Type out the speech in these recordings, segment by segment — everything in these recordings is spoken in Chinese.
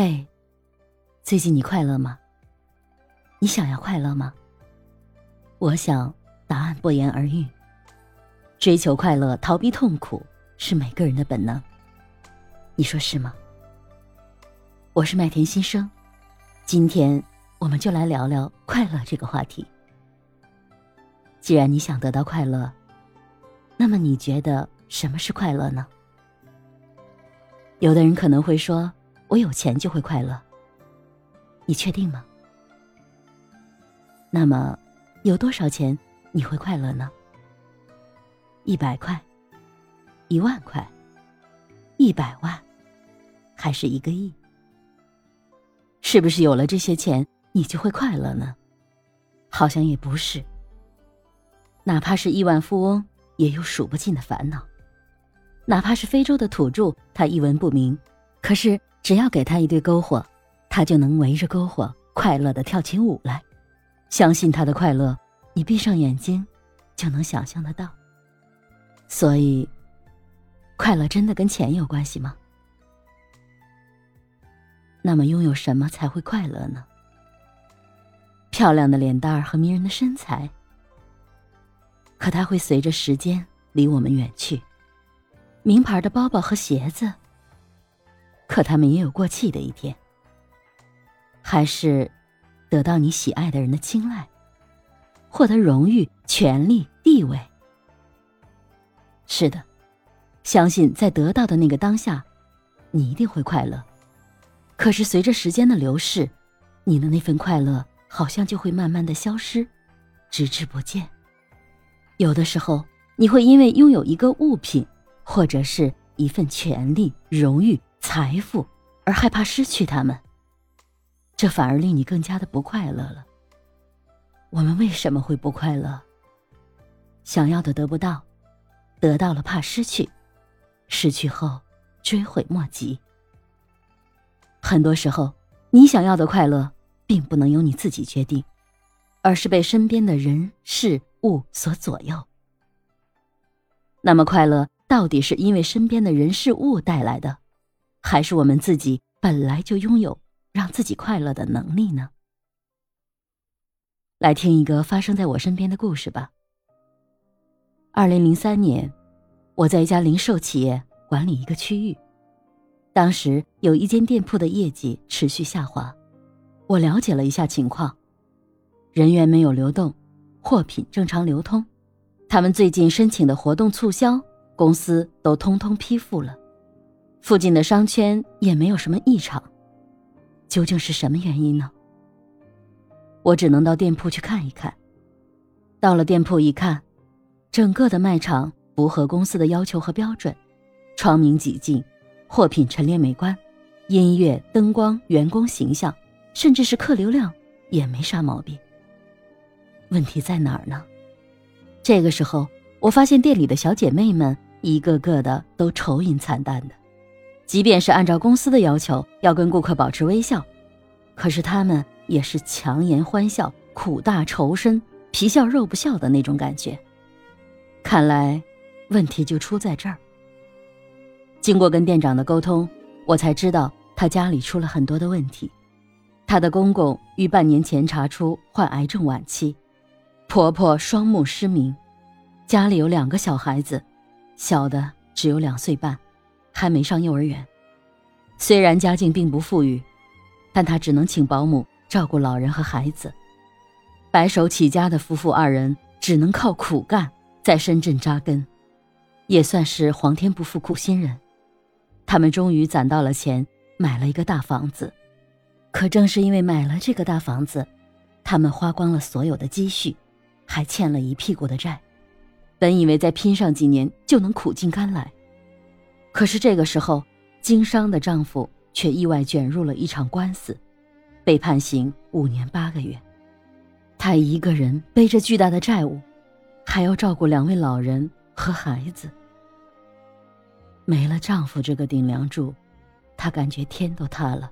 嘿，最近你快乐吗？你想要快乐吗？我想，答案不言而喻。追求快乐，逃避痛苦，是每个人的本能。你说是吗？我是麦田新生，今天我们就来聊聊快乐这个话题。既然你想得到快乐，那么你觉得什么是快乐呢？有的人可能会说：“我有钱就会快乐。”你确定吗？那么，有多少钱你会快乐呢？一百块，一万块，一百万，还是一个亿？是不是有了这些钱你就会快乐呢？好像也不是。哪怕是亿万富翁，也有数不尽的烦恼；哪怕是非洲的土著，他一文不名，可是只要给他一堆篝火，他就能围着篝火快乐的跳起舞来。相信他的快乐，你闭上眼睛就能想象得到。所以，快乐真的跟钱有关系吗？那么，拥有什么才会快乐呢？漂亮的脸蛋儿和迷人的身材，可它会随着时间离我们远去；名牌的包包和鞋子，可他们也有过气的一天。还是得到你喜爱的人的青睐，获得荣誉、权力、地位。是的，相信在得到的那个当下，你一定会快乐。可是随着时间的流逝，你的那份快乐好像就会慢慢的消失，直至不见。有的时候，你会因为拥有一个物品，或者是一份权利、荣誉、财富，而害怕失去它们，这反而令你更加的不快乐了。我们为什么会不快乐？想要的得不到。得到了怕失去，失去后追悔莫及。很多时候，你想要的快乐，并不能由你自己决定，而是被身边的人事物所左右。那么，快乐到底是因为身边的人事物带来的，还是我们自己本来就拥有让自己快乐的能力呢？来听一个发生在我身边的故事吧。二零零三年，我在一家零售企业管理一个区域。当时有一间店铺的业绩持续下滑，我了解了一下情况，人员没有流动，货品正常流通。他们最近申请的活动促销，公司都通通批复了。附近的商圈也没有什么异常，究竟是什么原因呢？我只能到店铺去看一看。到了店铺一看。整个的卖场符合公司的要求和标准，窗明几净，货品陈列美观，音乐、灯光、员工形象，甚至是客流量也没啥毛病。问题在哪儿呢？这个时候，我发现店里的小姐妹们一个个的都愁云惨淡的，即便是按照公司的要求要跟顾客保持微笑，可是他们也是强颜欢笑、苦大仇深、皮笑肉不笑的那种感觉。看来，问题就出在这儿。经过跟店长的沟通，我才知道他家里出了很多的问题。他的公公于半年前查出患癌症晚期，婆婆双目失明，家里有两个小孩子，小的只有两岁半，还没上幼儿园。虽然家境并不富裕，但他只能请保姆照顾老人和孩子。白手起家的夫妇二人只能靠苦干。在深圳扎根，也算是皇天不负苦心人。他们终于攒到了钱，买了一个大房子。可正是因为买了这个大房子，他们花光了所有的积蓄，还欠了一屁股的债。本以为再拼上几年就能苦尽甘来，可是这个时候，经商的丈夫却意外卷入了一场官司，被判刑五年八个月。他一个人背着巨大的债务。还要照顾两位老人和孩子，没了丈夫这个顶梁柱，她感觉天都塌了。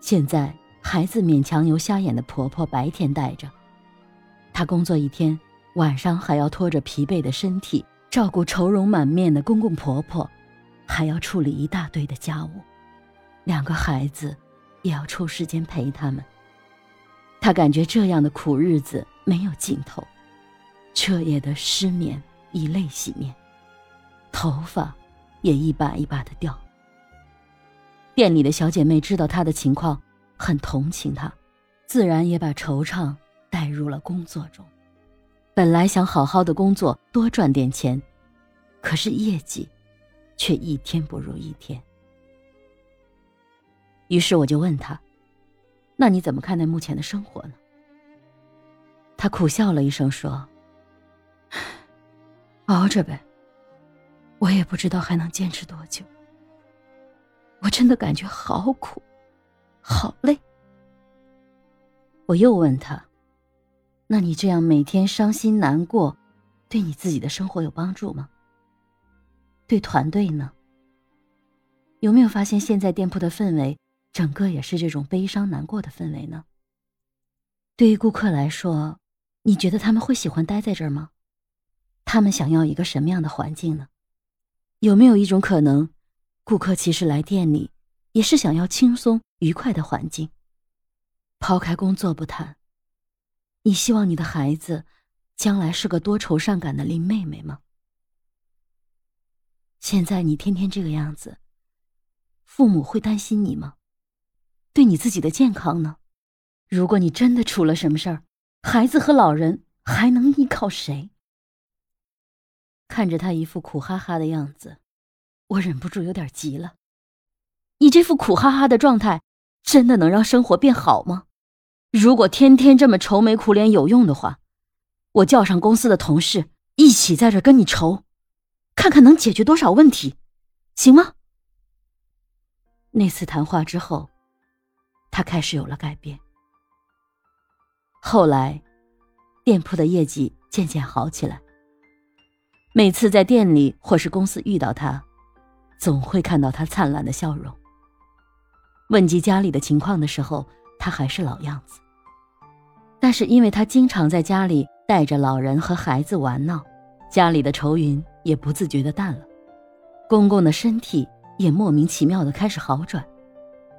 现在孩子勉强由瞎眼的婆婆白天带着，她工作一天，晚上还要拖着疲惫的身体照顾愁容满面的公公婆婆，还要处理一大堆的家务。两个孩子也要抽时间陪他们。他感觉这样的苦日子没有尽头，彻夜的失眠，以泪洗面，头发也一把一把的掉。店里的小姐妹知道他的情况，很同情他，自然也把惆怅带入了工作中。本来想好好的工作，多赚点钱，可是业绩却一天不如一天。于是我就问他：“那你怎么看待目前的生活呢？”他苦笑了一声说：“熬着呗，我也不知道还能坚持多久。我真的感觉好苦，好累。”我又问他。那你这样每天伤心难过，对你自己的生活有帮助吗？对团队呢？有没有发现现在店铺的氛围，整个也是这种悲伤难过的氛围呢？对于顾客来说，你觉得他们会喜欢待在这儿吗？他们想要一个什么样的环境呢？有没有一种可能，顾客其实来店里也是想要轻松愉快的环境？抛开工作不谈。你希望你的孩子将来是个多愁善感的林妹妹吗？现在你天天这个样子，父母会担心你吗？对你自己的健康呢？如果你真的出了什么事儿，孩子和老人还能依靠谁？看着他一副苦哈哈的样子，我忍不住有点急了。你这副苦哈哈的状态，真的能让生活变好吗？如果天天这么愁眉苦脸有用的话，我叫上公司的同事一起在这跟你愁，看看能解决多少问题，行吗？那次谈话之后，他开始有了改变。后来，店铺的业绩渐渐好起来。每次在店里或是公司遇到他，总会看到他灿烂的笑容。问及家里的情况的时候，他还是老样子。但是因为他经常在家里带着老人和孩子玩闹，家里的愁云也不自觉的淡了，公公的身体也莫名其妙的开始好转，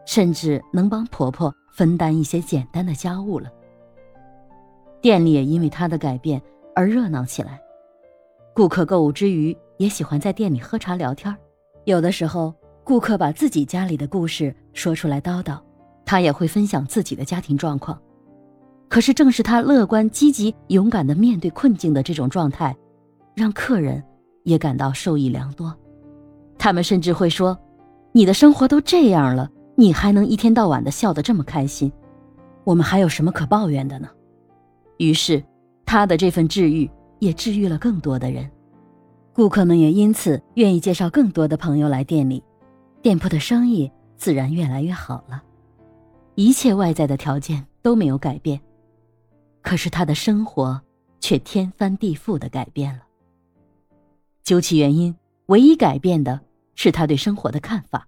甚至能帮婆婆分担一些简单的家务了。店里也因为他的改变而热闹起来，顾客购物之余也喜欢在店里喝茶聊天有的时候顾客把自己家里的故事说出来叨叨，他也会分享自己的家庭状况。可是，正是他乐观、积极、勇敢的面对困境的这种状态，让客人也感到受益良多。他们甚至会说：“你的生活都这样了，你还能一天到晚的笑得这么开心，我们还有什么可抱怨的呢？”于是，他的这份治愈也治愈了更多的人，顾客们也因此愿意介绍更多的朋友来店里，店铺的生意自然越来越好了。一切外在的条件都没有改变。可是他的生活却天翻地覆的改变了。究其原因，唯一改变的是他对生活的看法，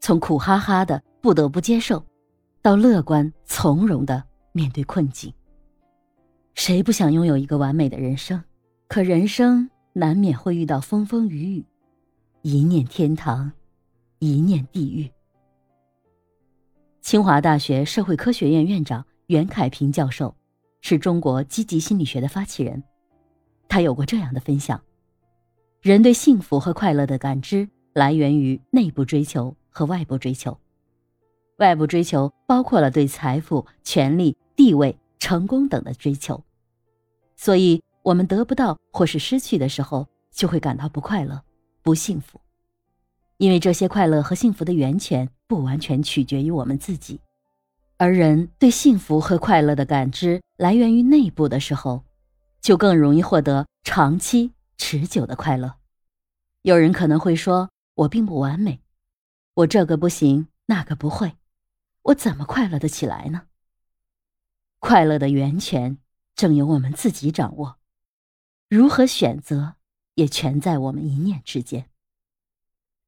从苦哈哈的不得不接受，到乐观从容的面对困境。谁不想拥有一个完美的人生？可人生难免会遇到风风雨雨，一念天堂，一念地狱。清华大学社会科学院院长袁凯平教授。是中国积极心理学的发起人，他有过这样的分享：人对幸福和快乐的感知来源于内部追求和外部追求。外部追求包括了对财富、权力、地位、成功等的追求，所以我们得不到或是失去的时候，就会感到不快乐、不幸福，因为这些快乐和幸福的源泉不完全取决于我们自己。而人对幸福和快乐的感知来源于内部的时候，就更容易获得长期持久的快乐。有人可能会说：“我并不完美，我这个不行，那个不会，我怎么快乐的起来呢？”快乐的源泉正由我们自己掌握，如何选择也全在我们一念之间。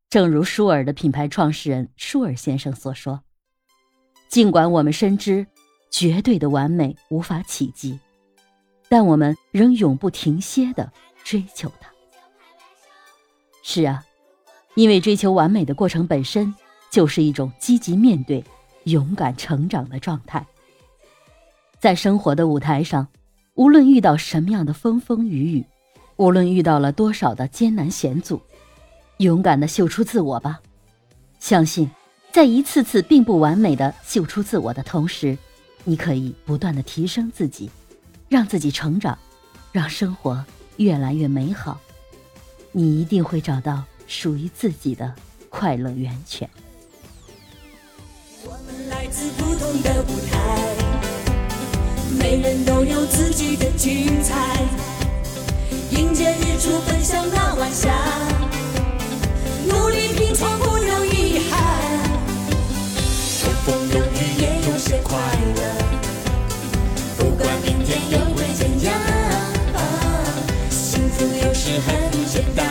正如舒尔的品牌创始人舒尔先生所说。尽管我们深知绝对的完美无法企及，但我们仍永不停歇的追求它。是啊，因为追求完美的过程本身就是一种积极面对、勇敢成长的状态。在生活的舞台上，无论遇到什么样的风风雨雨，无论遇到了多少的艰难险阻，勇敢的秀出自我吧。相信，在一次次并不完美的秀出自我的同时，你可以不断的提升自己，让自己成长，让生活越来越美好。你一定会找到属于自己的快乐源泉。我们来自不同的舞台。每人都有自己的精彩，迎接日出，奔向那晚霞，努力拼闯，风有雨，也有些快乐，不管明天又会怎样，幸福有时很简单，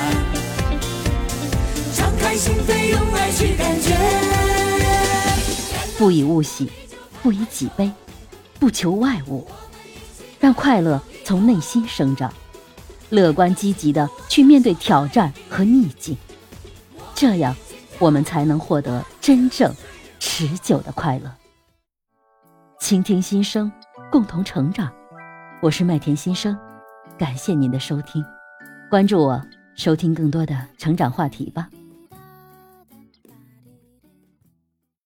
敞开心扉，用爱去感觉。不以物喜，不以己悲。不求外物，让快乐从内心生长，乐观积极的去面对挑战和逆境，这样我们才能获得真正持久的快乐。倾听心声，共同成长。我是麦田心声，感谢您的收听，关注我，收听更多的成长话题吧。